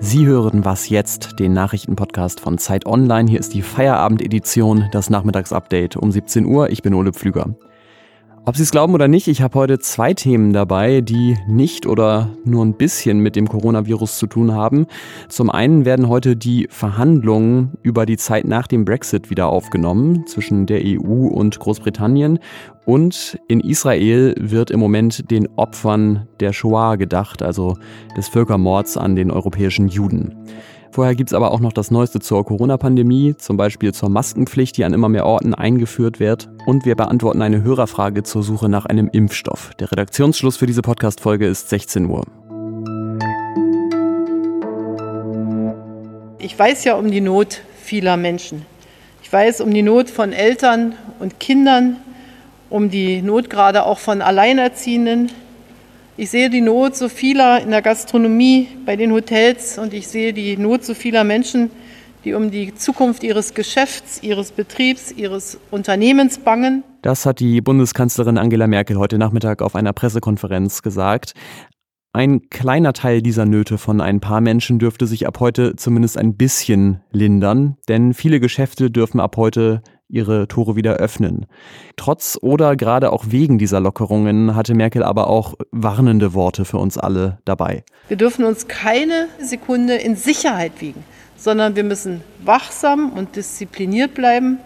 Sie hören Was jetzt, den Nachrichtenpodcast von Zeit Online. Hier ist die Feierabendedition, das Nachmittagsupdate um 17 Uhr. Ich bin Ole Pflüger. Ob Sie es glauben oder nicht, ich habe heute zwei Themen dabei, die nicht oder nur ein bisschen mit dem Coronavirus zu tun haben. Zum einen werden heute die Verhandlungen über die Zeit nach dem Brexit wieder aufgenommen zwischen der EU und Großbritannien. Und in Israel wird im Moment den Opfern der Shoah gedacht, also des Völkermords an den europäischen Juden. Vorher gibt es aber auch noch das Neueste zur Corona-Pandemie, zum Beispiel zur Maskenpflicht, die an immer mehr Orten eingeführt wird. Und wir beantworten eine Hörerfrage zur Suche nach einem Impfstoff. Der Redaktionsschluss für diese Podcast-Folge ist 16 Uhr. Ich weiß ja um die Not vieler Menschen. Ich weiß um die Not von Eltern und Kindern, um die Not gerade auch von Alleinerziehenden, ich sehe die Not so vieler in der Gastronomie, bei den Hotels und ich sehe die Not so vieler Menschen, die um die Zukunft ihres Geschäfts, ihres Betriebs, ihres Unternehmens bangen. Das hat die Bundeskanzlerin Angela Merkel heute Nachmittag auf einer Pressekonferenz gesagt. Ein kleiner Teil dieser Nöte von ein paar Menschen dürfte sich ab heute zumindest ein bisschen lindern, denn viele Geschäfte dürfen ab heute ihre Tore wieder öffnen. Trotz oder gerade auch wegen dieser Lockerungen hatte Merkel aber auch warnende Worte für uns alle dabei. Wir dürfen uns keine Sekunde in Sicherheit wiegen, sondern wir müssen wachsam und diszipliniert bleiben.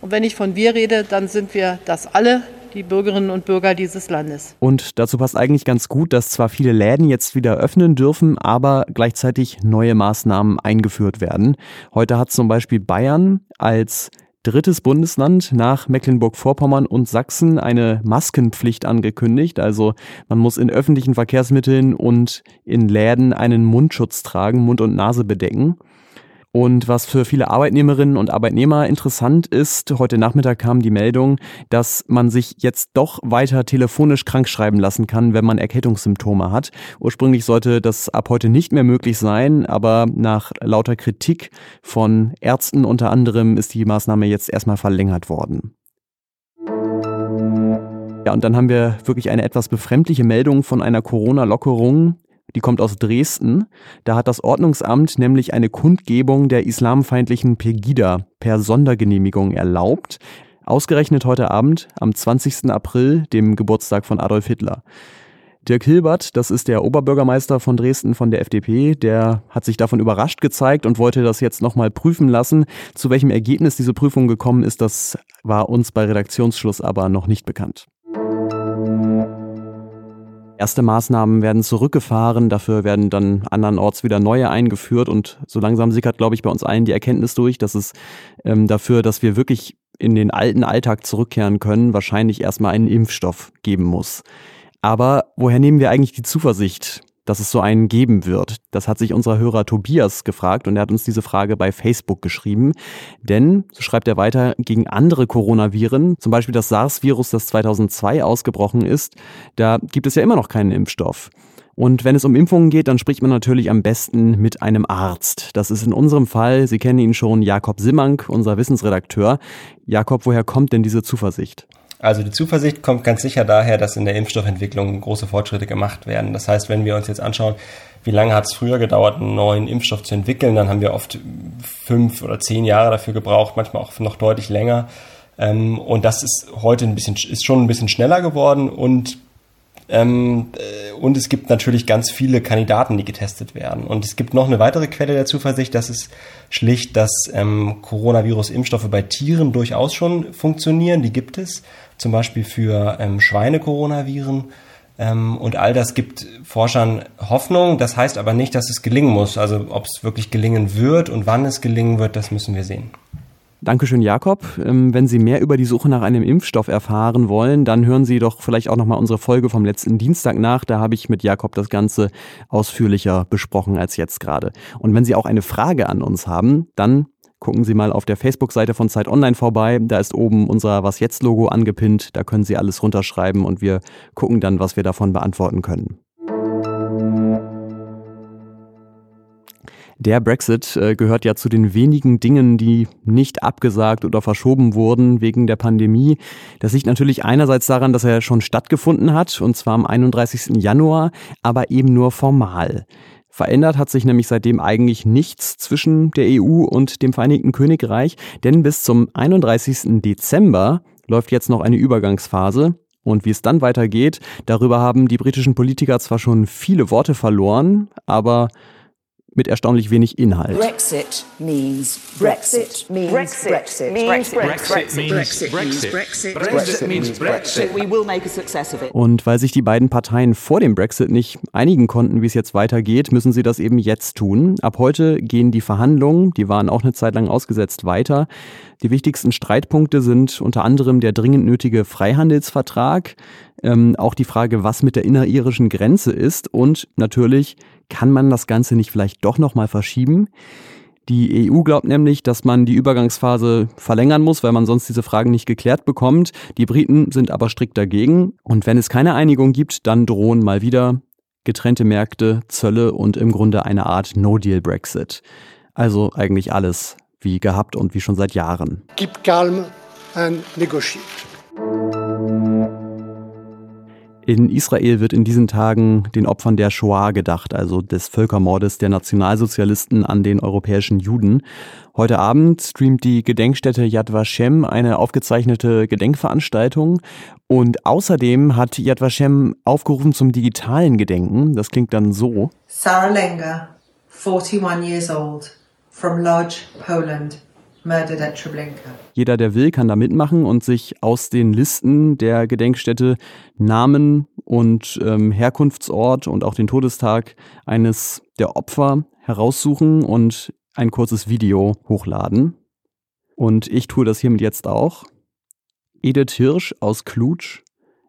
Und wenn ich von wir rede, dann sind wir das alle, die Bürgerinnen und Bürger dieses Landes. Und dazu passt eigentlich ganz gut, dass zwar viele Läden jetzt wieder öffnen dürfen, aber gleichzeitig neue Maßnahmen eingeführt werden. Heute hat zum Beispiel Bayern als drittes Bundesland nach Mecklenburg-Vorpommern und Sachsen eine Maskenpflicht angekündigt. Also man muss in öffentlichen Verkehrsmitteln und in Läden einen Mundschutz tragen, Mund und Nase bedecken. Und was für viele Arbeitnehmerinnen und Arbeitnehmer interessant ist, heute Nachmittag kam die Meldung, dass man sich jetzt doch weiter telefonisch krankschreiben lassen kann, wenn man Erkältungssymptome hat. Ursprünglich sollte das ab heute nicht mehr möglich sein, aber nach lauter Kritik von Ärzten unter anderem ist die Maßnahme jetzt erstmal verlängert worden. Ja, und dann haben wir wirklich eine etwas befremdliche Meldung von einer Corona-Lockerung die kommt aus Dresden. Da hat das Ordnungsamt nämlich eine Kundgebung der islamfeindlichen Pegida per Sondergenehmigung erlaubt. Ausgerechnet heute Abend, am 20. April, dem Geburtstag von Adolf Hitler. Dirk Hilbert, das ist der Oberbürgermeister von Dresden von der FDP, der hat sich davon überrascht gezeigt und wollte das jetzt nochmal prüfen lassen. Zu welchem Ergebnis diese Prüfung gekommen ist, das war uns bei Redaktionsschluss aber noch nicht bekannt. Erste Maßnahmen werden zurückgefahren, dafür werden dann andernorts wieder neue eingeführt und so langsam sickert, glaube ich, bei uns allen die Erkenntnis durch, dass es ähm, dafür, dass wir wirklich in den alten Alltag zurückkehren können, wahrscheinlich erstmal einen Impfstoff geben muss. Aber woher nehmen wir eigentlich die Zuversicht, dass es so einen geben wird? Das hat sich unser Hörer Tobias gefragt und er hat uns diese Frage bei Facebook geschrieben. Denn, so schreibt er weiter, gegen andere Coronaviren, zum Beispiel das SARS-Virus, das 2002 ausgebrochen ist, da gibt es ja immer noch keinen Impfstoff. Und wenn es um Impfungen geht, dann spricht man natürlich am besten mit einem Arzt. Das ist in unserem Fall, Sie kennen ihn schon, Jakob Simmank, unser Wissensredakteur. Jakob, woher kommt denn diese Zuversicht? Also die Zuversicht kommt ganz sicher daher, dass in der Impfstoffentwicklung große Fortschritte gemacht werden. Das heißt, wenn wir uns jetzt anschauen, wie lange hat es früher gedauert, einen neuen Impfstoff zu entwickeln, dann haben wir oft fünf oder zehn Jahre dafür gebraucht, manchmal auch noch deutlich länger. Ähm, und das ist heute ein bisschen, ist schon ein bisschen schneller geworden und ähm, äh, und es gibt natürlich ganz viele Kandidaten, die getestet werden. Und es gibt noch eine weitere Quelle der Zuversicht, das ist schlicht, dass ähm, Coronavirus-Impfstoffe bei Tieren durchaus schon funktionieren. Die gibt es, zum Beispiel für ähm, Schweine-Coronaviren. Ähm, und all das gibt Forschern Hoffnung. Das heißt aber nicht, dass es gelingen muss. Also ob es wirklich gelingen wird und wann es gelingen wird, das müssen wir sehen. Dankeschön, Jakob. Ähm, wenn Sie mehr über die Suche nach einem Impfstoff erfahren wollen, dann hören Sie doch vielleicht auch nochmal unsere Folge vom letzten Dienstag nach. Da habe ich mit Jakob das Ganze ausführlicher besprochen als jetzt gerade. Und wenn Sie auch eine Frage an uns haben, dann gucken Sie mal auf der Facebook-Seite von Zeit Online vorbei. Da ist oben unser Was jetzt Logo angepinnt. Da können Sie alles runterschreiben und wir gucken dann, was wir davon beantworten können. Der Brexit äh, gehört ja zu den wenigen Dingen, die nicht abgesagt oder verschoben wurden wegen der Pandemie. Das liegt natürlich einerseits daran, dass er schon stattgefunden hat, und zwar am 31. Januar, aber eben nur formal. Verändert hat sich nämlich seitdem eigentlich nichts zwischen der EU und dem Vereinigten Königreich, denn bis zum 31. Dezember läuft jetzt noch eine Übergangsphase. Und wie es dann weitergeht, darüber haben die britischen Politiker zwar schon viele Worte verloren, aber mit erstaunlich wenig Inhalt. Brexit means Brexit means Brexit means Brexit means Brexit Brexit means Brexit. We will make a success of it. Und weil sich die beiden Parteien vor dem Brexit nicht einigen konnten, wie es jetzt weitergeht, müssen sie das eben jetzt tun. Ab heute gehen die Verhandlungen, die waren auch eine Zeit lang ausgesetzt, weiter. Die wichtigsten Streitpunkte sind unter anderem der dringend nötige Freihandelsvertrag, ähm, auch die Frage, was mit der inneririschen Grenze ist und natürlich kann man das Ganze nicht vielleicht doch nochmal verschieben? Die EU glaubt nämlich, dass man die Übergangsphase verlängern muss, weil man sonst diese Fragen nicht geklärt bekommt. Die Briten sind aber strikt dagegen. Und wenn es keine Einigung gibt, dann drohen mal wieder getrennte Märkte, Zölle und im Grunde eine Art No-Deal-Brexit. Also eigentlich alles wie gehabt und wie schon seit Jahren. Keep calm and negotiate. In Israel wird in diesen Tagen den Opfern der Shoah gedacht, also des Völkermordes der Nationalsozialisten an den europäischen Juden. Heute Abend streamt die Gedenkstätte Yad Vashem eine aufgezeichnete Gedenkveranstaltung und außerdem hat Yad Vashem aufgerufen zum digitalen Gedenken. Das klingt dann so. Sarah Lenger, 41 years old, from Lodz, Poland. Murdered at Treblinka. Jeder, der will, kann da mitmachen und sich aus den Listen der Gedenkstätte Namen und ähm, Herkunftsort und auch den Todestag eines der Opfer heraussuchen und ein kurzes Video hochladen. Und ich tue das hiermit jetzt auch. Edith Hirsch aus Klutsch,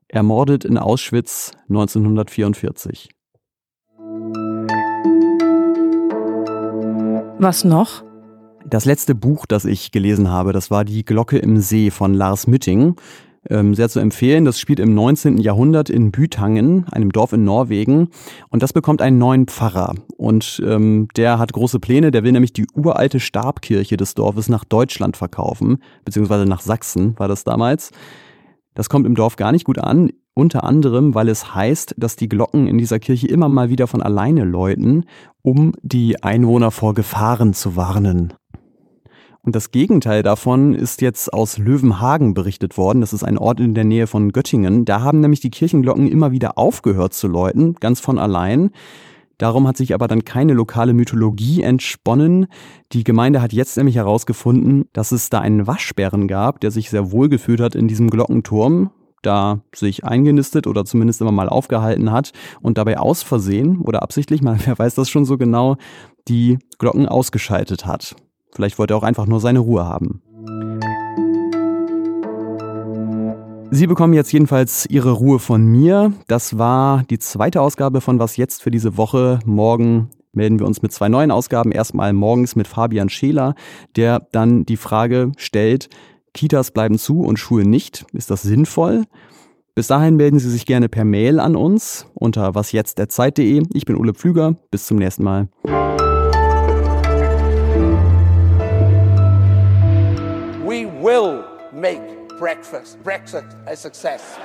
ermordet in Auschwitz 1944. Was noch? Das letzte Buch, das ich gelesen habe, das war Die Glocke im See von Lars Mütting. Ähm, sehr zu empfehlen. Das spielt im 19. Jahrhundert in Bütangen, einem Dorf in Norwegen. Und das bekommt einen neuen Pfarrer. Und ähm, der hat große Pläne. Der will nämlich die uralte Stabkirche des Dorfes nach Deutschland verkaufen, beziehungsweise nach Sachsen war das damals. Das kommt im Dorf gar nicht gut an. Unter anderem, weil es heißt, dass die Glocken in dieser Kirche immer mal wieder von alleine läuten, um die Einwohner vor Gefahren zu warnen. Und das Gegenteil davon ist jetzt aus Löwenhagen berichtet worden. Das ist ein Ort in der Nähe von Göttingen. Da haben nämlich die Kirchenglocken immer wieder aufgehört zu läuten, ganz von allein. Darum hat sich aber dann keine lokale Mythologie entsponnen. Die Gemeinde hat jetzt nämlich herausgefunden, dass es da einen Waschbären gab, der sich sehr wohl gefühlt hat in diesem Glockenturm, da sich eingenistet oder zumindest immer mal aufgehalten hat und dabei aus Versehen oder absichtlich, man, wer weiß das schon so genau, die Glocken ausgeschaltet hat. Vielleicht wollte er auch einfach nur seine Ruhe haben. Sie bekommen jetzt jedenfalls Ihre Ruhe von mir. Das war die zweite Ausgabe von Was jetzt für diese Woche. Morgen melden wir uns mit zwei neuen Ausgaben. Erstmal morgens mit Fabian Scheler, der dann die Frage stellt, Kitas bleiben zu und Schulen nicht. Ist das sinnvoll? Bis dahin melden Sie sich gerne per Mail an uns unter wasjetzt.zeit.de. Ich bin Ole Pflüger. Bis zum nächsten Mal. Will make breakfast, Brexit a success.